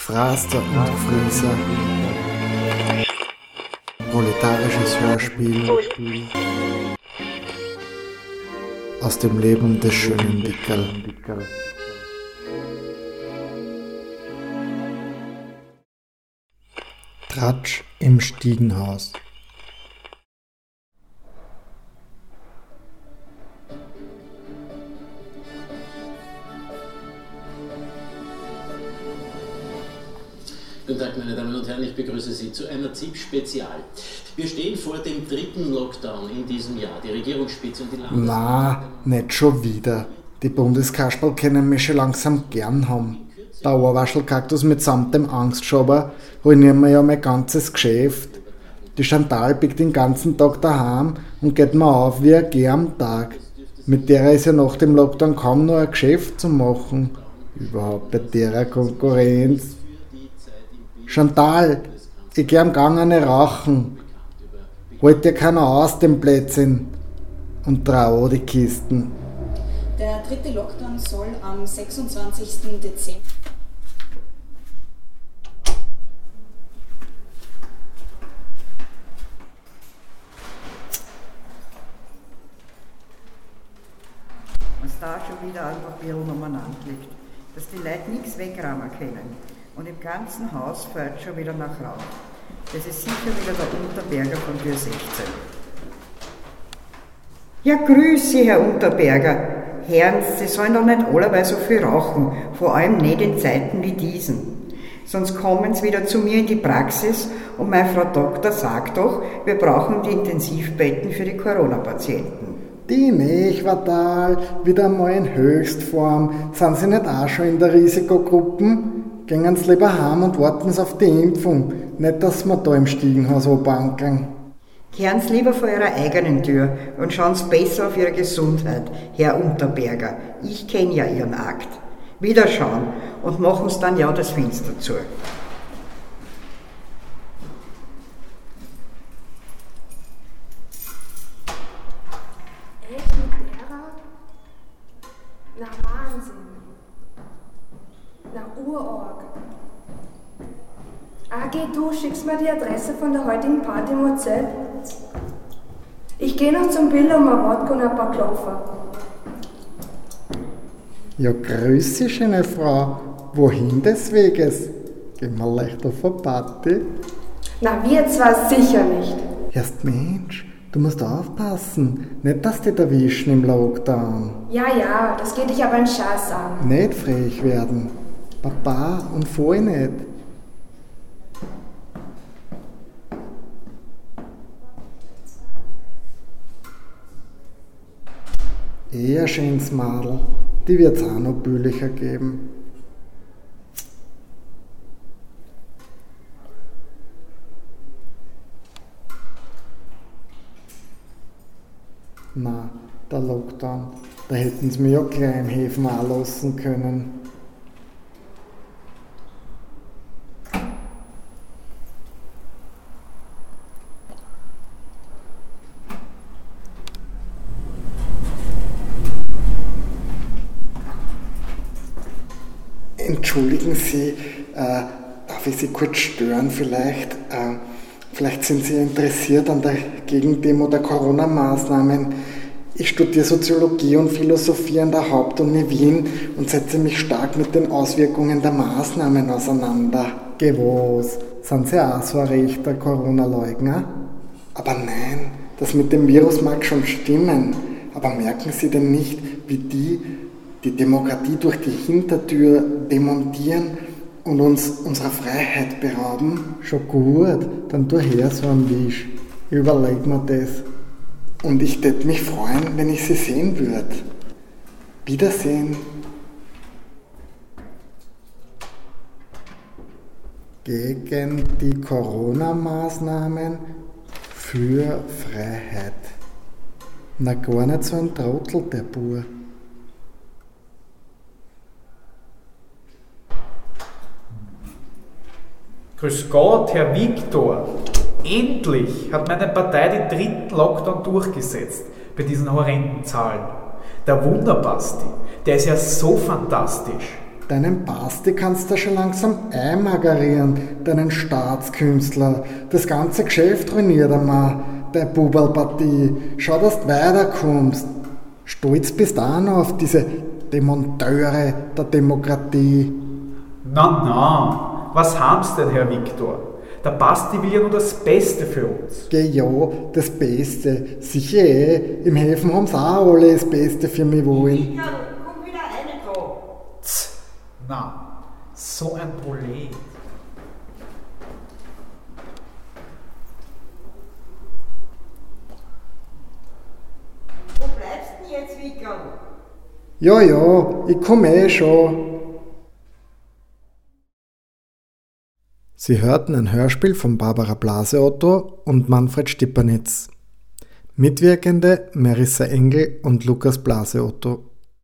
Gefraster und Gefrieser. Proletarisches Hörspiel aus dem Leben des schönen Dickerl. Tratsch im Stiegenhaus. Guten Tag, meine Damen und Herren, ich begrüße Sie zu einer ZIP-Spezial. Wir stehen vor dem dritten Lockdown in diesem Jahr. Die Regierungsspitze und die Landes... Na, nicht schon wieder. Die Bundeskasperl können mich schon langsam gern haben. Der Ohrwaschelkaktus mitsamt dem Angstschober ruinieren mir ja mein ganzes Geschäft. Die Chantal biegt den ganzen Tag daheim und geht mir auf wie ein Geh. Mit der ist ja nach dem Lockdown kaum noch ein Geschäft zu machen. Überhaupt bei derer Konkurrenz. Chantal, ich geh am Gang eine rauchen. Holt dir keiner aus dem Plätzchen und trau die Kisten. Der dritte Lockdown soll am 26. Dezember. was da schon wieder ein Papier umeinander liegt, dass die Leute nichts wegräumen können. Und im ganzen Haus fällt schon wieder nach Rauch. Das ist sicher wieder der Unterberger von Tür 16. Ja, grüß Sie, Herr Unterberger. Herren, Sie sollen doch nicht allerweil so viel rauchen, vor allem nicht in Zeiten wie diesen. Sonst kommen Sie wieder zu mir in die Praxis und meine Frau Doktor sagt doch, wir brauchen die Intensivbetten für die Corona-Patienten. Die nicht, Quartal, wieder mal in Höchstform. Sind Sie nicht auch schon in der Risikogruppen? Gehen Sie lieber heim und warten Sie auf die Impfung. Nicht, dass wir da im Stiegenhaus anbankeln. Kehren Sie lieber vor Ihrer eigenen Tür und schauen Sie besser auf Ihre Gesundheit, Herr Unterberger. Ich kenne ja Ihren Akt. Wiederschauen und machen Sie dann ja das Fenster zu. Echt mit derer? Na Wahnsinn. Na Urorg. Ah, geh du, schickst mir die Adresse von der heutigen Party im WhatsApp. Ich gehe noch zum Bill um ein Wodka und ein paar Klopfer. Ja, grüß Sie, schöne Frau. Wohin des Weges? Gehen wir leicht auf eine Party? Na, wir zwar sicher nicht. Erst Mensch, du musst aufpassen. Nicht, dass die erwischen im Lockdown. Ja, ja, das geht dich aber einen Scheiß an. Nicht frech werden. Papa und voll nicht. Eher schönes Madel. Die wird's auch noch billiger geben. Na, der Lockdown. Da hätten sie mir ja gleich im Häfen auch lassen können. Entschuldigen Sie, äh, darf ich Sie kurz stören vielleicht? Äh, vielleicht sind Sie interessiert an der Gegendemo der Corona-Maßnahmen. Ich studiere Soziologie und Philosophie an der Hauptuni Wien und setze mich stark mit den Auswirkungen der Maßnahmen auseinander. Gewas, sind Sie auch so ein rechter Corona-Leugner? Aber nein, das mit dem Virus mag schon stimmen. Aber merken Sie denn nicht, wie die die Demokratie durch die Hintertür demontieren und uns unserer Freiheit berauben? Schon gut, dann tu her so ein Wisch. Überleg mir das. Und ich tät mich freuen, wenn ich sie sehen würde. Wiedersehen. Gegen die Corona-Maßnahmen für Freiheit. Na gar nicht so ein Trottel, der Bur. Grüß Gott, Herr Viktor. Endlich hat meine Partei den dritten Lockdown durchgesetzt bei diesen horrenden Zahlen. Der Wunderbasti, der ist ja so fantastisch. Deinen Basti kannst du schon langsam einmagerieren, deinen Staatskünstler. Das ganze Geschäft ruiniert einmal, der Bubalpartie. Schau, dass du weiterkommst. Stolz bist du auch noch auf diese Demonteure der Demokratie. Na, na, was haben's denn, Herr Viktor? Der Basti will ja nur das Beste für uns. Geh ja, das Beste. Sicher eh, im Häfen haben's auch alle das Beste für mich wollen. Ja, komm wieder rein da. Tz, na, so ein Prolet. Wo bleibst denn jetzt, Wickel? Ja, ja, ich komme eh schon. Sie hörten ein Hörspiel von Barbara Blaseotto und Manfred Stipernitz. Mitwirkende Marissa Engel und Lukas Blaseotto.